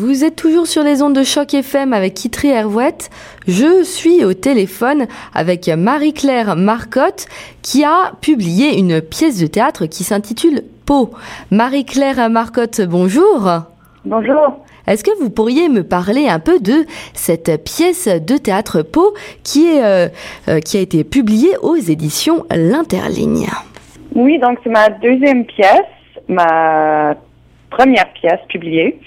Vous êtes toujours sur les ondes de choc FM avec Kitri Hervouette. Je suis au téléphone avec Marie-Claire Marcotte qui a publié une pièce de théâtre qui s'intitule Pau. Marie-Claire Marcotte, bonjour. Bonjour. Est-ce que vous pourriez me parler un peu de cette pièce de théâtre Pau qui, est, euh, euh, qui a été publiée aux éditions L'Interligne? Oui, donc c'est ma deuxième pièce, ma première pièce publiée.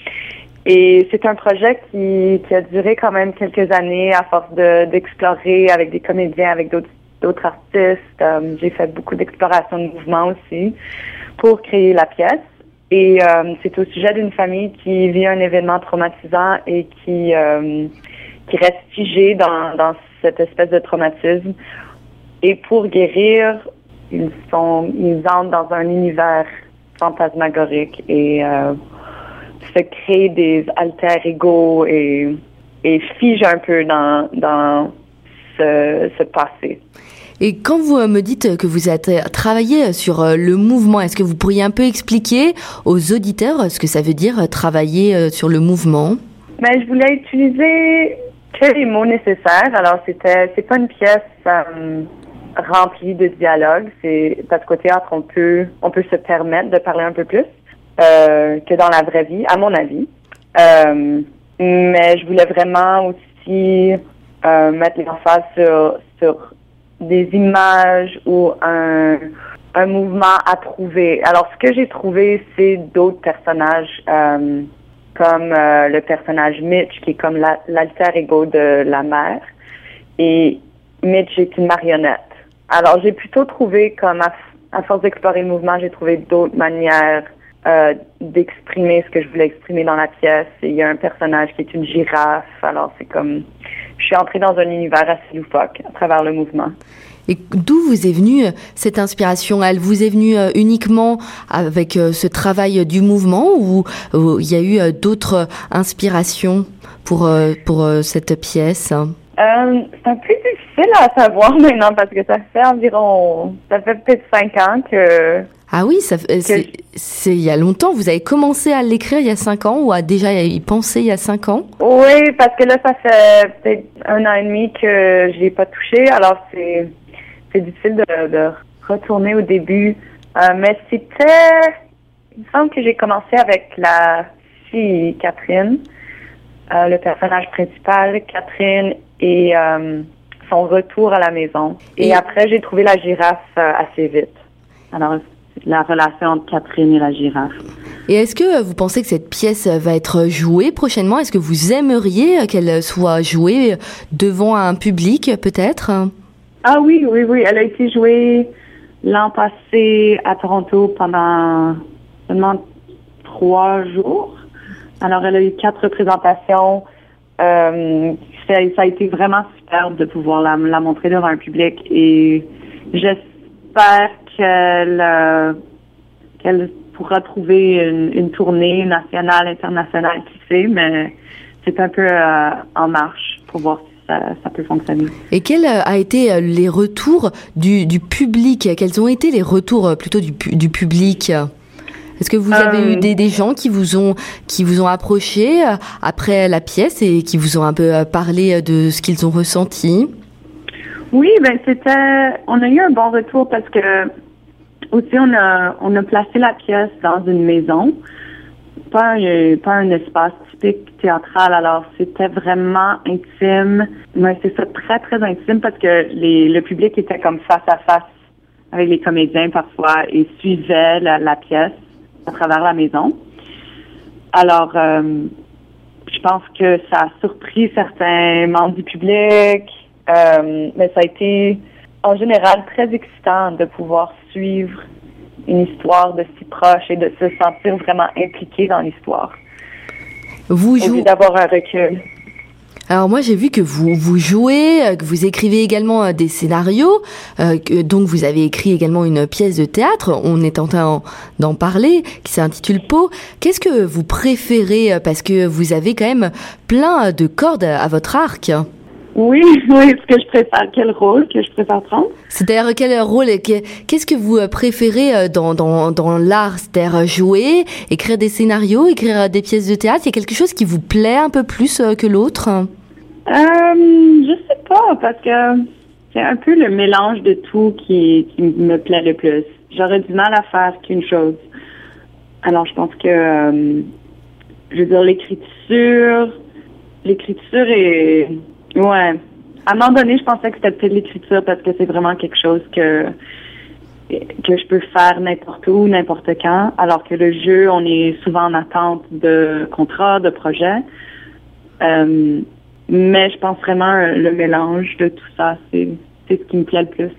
Et c'est un projet qui, qui, a duré quand même quelques années à force d'explorer avec des comédiens, avec d'autres artistes. Euh, j'ai fait beaucoup d'exploration de mouvement aussi pour créer la pièce. Et euh, c'est au sujet d'une famille qui vit un événement traumatisant et qui, euh, qui reste figée dans, dans cette espèce de traumatisme. Et pour guérir, ils sont, ils entrent dans un univers fantasmagorique et se crée des alter ego et, et fige un peu dans, dans ce, ce passé. Et quand vous me dites que vous avez travaillé sur euh, le mouvement, est-ce que vous pourriez un peu expliquer aux auditeurs ce que ça veut dire euh, travailler euh, sur le mouvement? Mais je voulais utiliser que les mots nécessaires. Alors c'était c'est pas une pièce remplie de dialogue. C'est parce qu'au théâtre on peut on peut se permettre de parler un peu plus. Euh, que dans la vraie vie, à mon avis. Euh, mais je voulais vraiment aussi euh, mettre l'emphase sur, sur des images ou un, un mouvement à trouver. Alors, ce que j'ai trouvé, c'est d'autres personnages, euh, comme euh, le personnage Mitch, qui est comme l'alter ego de la mère. Et Mitch est une marionnette. Alors, j'ai plutôt trouvé, comme à, à force d'explorer le mouvement, j'ai trouvé d'autres manières euh, d'exprimer ce que je voulais exprimer dans la pièce. Et il y a un personnage qui est une girafe. Alors c'est comme, je suis entrée dans un univers assez loufoque à travers le mouvement. Et d'où vous est venue euh, cette inspiration? Elle vous est venue euh, uniquement avec ce travail du mouvement ou il y a eu d'autres inspirations pour, pour cette pièce? Euh, c'est un peu difficile à savoir maintenant parce que ça fait environ, ça fait peut-être cinq ans que ah oui, ça, c'est il y a longtemps. Vous avez commencé à l'écrire il y a cinq ans ou à déjà y penser il y a cinq ans? Oui, parce que là, ça fait peut-être un an et demi que je l'ai pas touché. Alors, c'est difficile de, de, retourner au début. Euh, mais c'était... Il me semble que j'ai commencé avec la fille Catherine, euh, le personnage principal, Catherine, et euh, son retour à la maison. Et, et après, j'ai trouvé la girafe assez vite. Alors, la relation entre Catherine et la girafe. Et est-ce que vous pensez que cette pièce va être jouée prochainement? Est-ce que vous aimeriez qu'elle soit jouée devant un public peut-être? Ah oui, oui, oui. Elle a été jouée l'an passé à Toronto pendant seulement trois jours. Alors elle a eu quatre représentations. Euh, ça, a été vraiment superbe de pouvoir la, la montrer devant un public et j'espère qu'elle euh, qu'elle pourra trouver une, une, tournée nationale, internationale, qui sait, mais c'est un peu euh, en marche pour voir si ça, ça, peut fonctionner. Et quels euh, a été les retours du, du public? Quels ont été les retours plutôt du, du public? Est-ce que vous avez eu des, des, gens qui vous ont qui vous ont approché après la pièce et qui vous ont un peu parlé de ce qu'ils ont ressenti? Oui, ben c'était on a eu un bon retour parce que aussi, on a, on a placé la pièce dans une maison, pas un, pas un espace typique théâtral. Alors, c'était vraiment intime. Mais c'est ça, très, très intime parce que les, le public était comme face à face avec les comédiens parfois et suivait la, pièce à travers la maison. Alors, euh, je pense que ça a surpris certains membres du public, euh, mais ça a été en général très excitant de pouvoir suivre une histoire de si proche et de se sentir vraiment impliqué dans l'histoire. Vous jouez d'avoir un recul. Alors moi j'ai vu que vous vous jouez, euh, que vous écrivez également euh, des scénarios, euh, donc vous avez écrit également une pièce de théâtre. On est en train d'en parler, qui s'intitule Pau. Qu'est-ce que vous préférez parce que vous avez quand même plein de cordes à votre arc? Oui, oui, ce que je préfère, quel rôle que je préfère prendre? C'est-à-dire quel rôle, qu'est-ce que vous préférez dans, dans, dans l'art? C'est-à-dire jouer, écrire des scénarios, écrire des pièces de théâtre? Il y a quelque chose qui vous plaît un peu plus que l'autre? Euh, Je sais pas, parce que c'est un peu le mélange de tout qui, qui me plaît le plus. J'aurais du mal à faire qu'une chose. Alors, je pense que, euh, je veux dire, l'écriture, l'écriture est, ouais. À un moment donné, je pensais que c'était peut-être l'écriture parce que c'est vraiment quelque chose que que je peux faire n'importe où, n'importe quand, alors que le jeu, on est souvent en attente de contrats, de projets. Euh, mais je pense vraiment le mélange de tout ça, c'est ce qui me plaît le plus.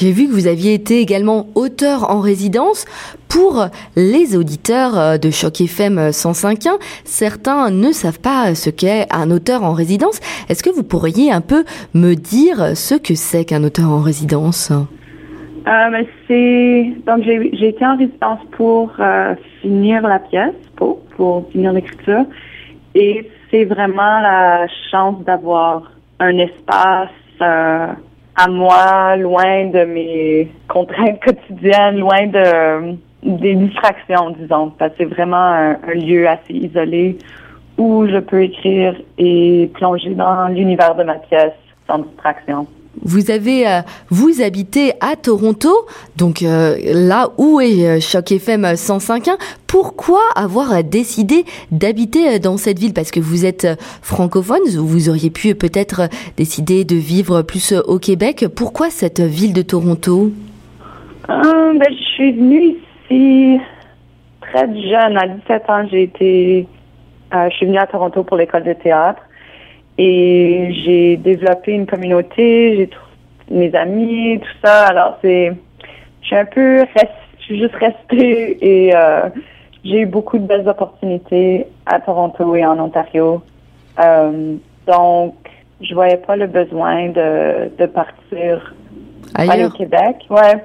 J'ai vu que vous aviez été également auteur en résidence pour les auditeurs euh, de Choc FM 105.1. Certains ne savent pas ce qu'est un auteur en résidence. Est-ce que vous pourriez un peu me dire ce que c'est qu'un auteur en résidence? Euh, ben, c'est donc j'ai été en résidence pour euh, finir la pièce, pour, pour finir l'écriture, et c'est vraiment la chance d'avoir un espace à moi, loin de mes contraintes quotidiennes, loin de des distractions, disons. Parce que c'est vraiment un, lieu assez isolé où je peux écrire et plonger dans l'univers de ma pièce sans distraction. Vous avez, euh, vous habitez à Toronto, donc euh, là où est euh, Choc FM 105.1. Pourquoi avoir décidé d'habiter dans cette ville? Parce que vous êtes francophone, vous auriez pu peut-être décider de vivre plus au Québec. Pourquoi cette ville de Toronto? Ben, Je suis venue ici très jeune, à 17 ans. J'ai été, je suis venue à Toronto pour l'école de théâtre. Et j'ai développé une communauté, j'ai mes amis, tout ça. Alors c'est, je suis un peu, je suis juste restée et euh, j'ai eu beaucoup de belles opportunités à Toronto et en Ontario. Euh, donc, je voyais pas le besoin de, de partir Ailleurs. au Québec. Ouais.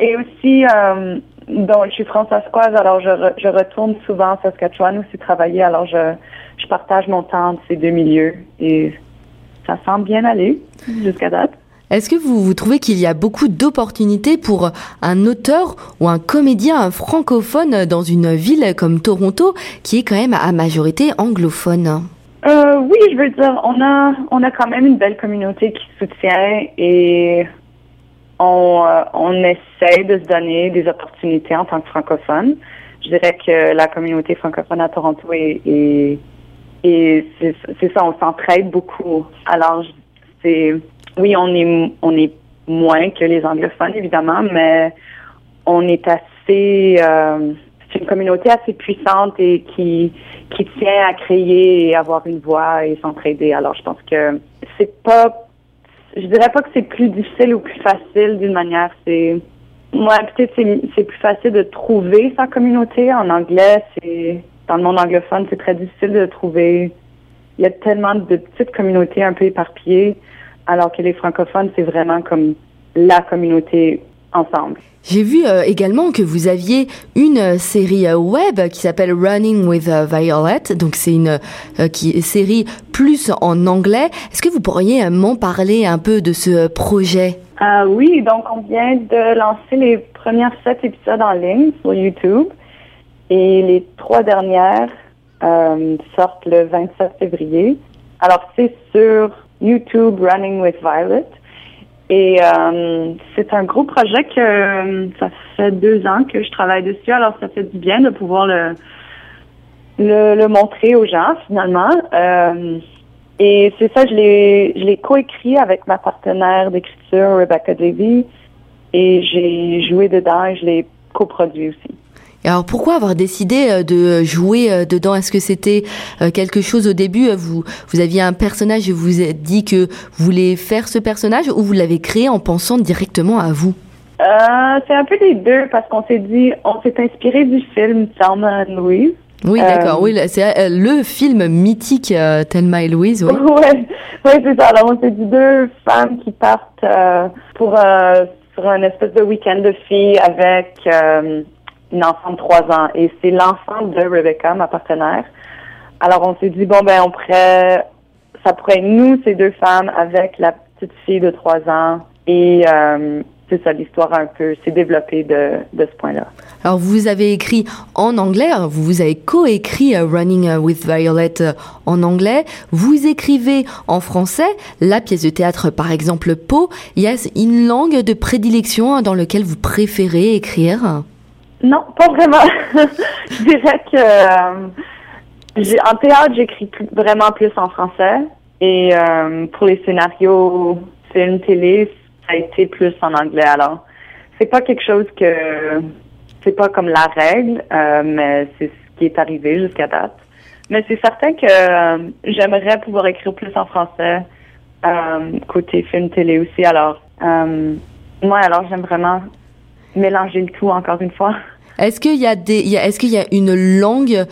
Et aussi, euh, donc, je suis françaiscoise, alors je, je retourne souvent à Saskatchewan aussi travailler. Alors, je, je partage mon temps entre ces deux milieux et ça semble bien aller jusqu'à date. Est-ce que vous, vous trouvez qu'il y a beaucoup d'opportunités pour un auteur ou un comédien francophone dans une ville comme Toronto, qui est quand même à majorité anglophone? Euh, Oui, je veux dire, on a, on a quand même une belle communauté qui soutient et on, euh, on essaie de se donner des opportunités en tant que francophone. Je dirais que la communauté francophone à Toronto est, est et c'est ça, on s'entraide beaucoup. Alors, c'est oui, on est on est moins que les anglophones évidemment, mais on est assez euh, c'est une communauté assez puissante et qui qui tient à créer et avoir une voix et s'entraider. Alors, je pense que c'est pas je dirais pas que c'est plus difficile ou plus facile d'une manière, c'est moi peut-être c'est plus facile de trouver sa communauté en anglais, c'est dans le monde anglophone, c'est très difficile de trouver. Il y a tellement de petites communautés un peu éparpillées, alors que les francophones, c'est vraiment comme la communauté ensemble. J'ai vu euh, également que vous aviez une euh, série euh, web qui s'appelle Running with Violet. Donc c'est une qui, série plus en anglais. Est-ce que vous pourriez m'en parler un peu de ce projet? Oui, donc on vient de lancer les premières sept épisodes en ligne sur YouTube. Et les trois dernières euh, sortent le 27 février. Alors, c'est sur YouTube Running with Violet. Et euh, c'est un gros projet que euh, ça fait deux ans que je travaille dessus. Alors, ça fait du bien de pouvoir le, le, le montrer aux gens, finalement. Euh, et c'est ça, je l'ai, je l'ai coécrit avec ma partenaire d'écriture, Rebecca Davy. Et j'ai joué dedans et je l'ai coproduit aussi alors pourquoi avoir décidé euh, de jouer euh, dedans? Est-ce que c'était euh, quelque chose au début? Vous vous aviez un personnage et vous vous êtes dit que vous voulez faire ce personnage ou vous l'avez créé en pensant directement à vous? Euh, C'est un peu les deux parce qu'on s'est dit, on s'est inspiré du film Thelma and Louise. Oui, d'accord. Oui, c'est le film mythique Thelma et Louise. Oui, ouais, ouais c'est ça. Alors on s'est dit deux femmes qui partent pour sur un espèce de week-end de filles avec une enfant de trois ans et c'est l'enfant de Rebecca, ma partenaire. Alors on s'est dit bon ben on pourrait ça pourrait être nous, ces deux femmes, avec la petite fille de trois ans. Et euh, c'est ça, l'histoire un peu s'est développée de, de ce point-là. Alors, vous avez écrit en anglais, vous, vous avez coécrit euh, Running with Violet euh, en anglais, vous écrivez en français, la pièce de théâtre par exemple Pau, y a une langue de prédilection hein, dans laquelle vous préférez écrire? Non, pas vraiment. Je dirais que euh, en théâtre, j'écris vraiment plus en français et euh, pour les scénarios, film, télé, ça a été plus en anglais. Alors, c'est pas quelque chose que c'est pas comme la règle, euh, mais c'est ce qui est arrivé jusqu'à date. Mais c'est certain que euh, j'aimerais pouvoir écrire plus en français euh, côté film télé aussi. Alors, moi, alors j'aime vraiment mélanger le tout encore une fois. Est-ce qu'il y a des, est-ce qu'il y a une langue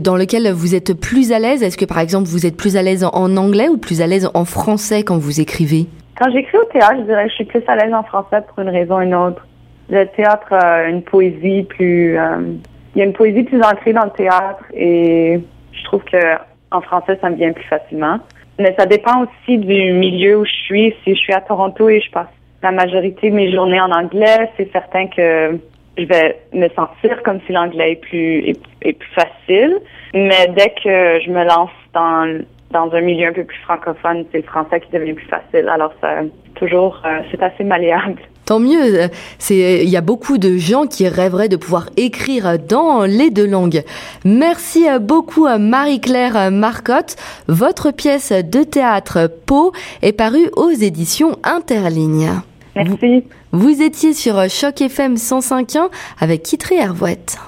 dans laquelle vous êtes plus à l'aise? Est-ce que par exemple vous êtes plus à l'aise en anglais ou plus à l'aise en français quand vous écrivez? Quand j'écris au théâtre, je dirais que je suis plus à l'aise en français pour une raison ou une autre le théâtre a une poésie plus. Euh, il y a une poésie plus ancrée dans le théâtre et je trouve que en français, ça me vient plus facilement. Mais ça dépend aussi du milieu où je suis. Si je suis à Toronto et je passe la majorité de mes journées en anglais, c'est certain que je vais me sentir comme si l'anglais est plus est, plus facile. Mais dès que je me lance dans dans un milieu un peu plus francophone, c'est le français qui devient plus facile. Alors ça toujours euh, c'est assez malléable. Tant mieux. C'est, il y a beaucoup de gens qui rêveraient de pouvoir écrire dans les deux langues. Merci beaucoup Marie-Claire Marcotte. Votre pièce de théâtre Pau est parue aux éditions Interligne. Vous, étiez sur Choc FM 105.1 avec Kitry Hervouette.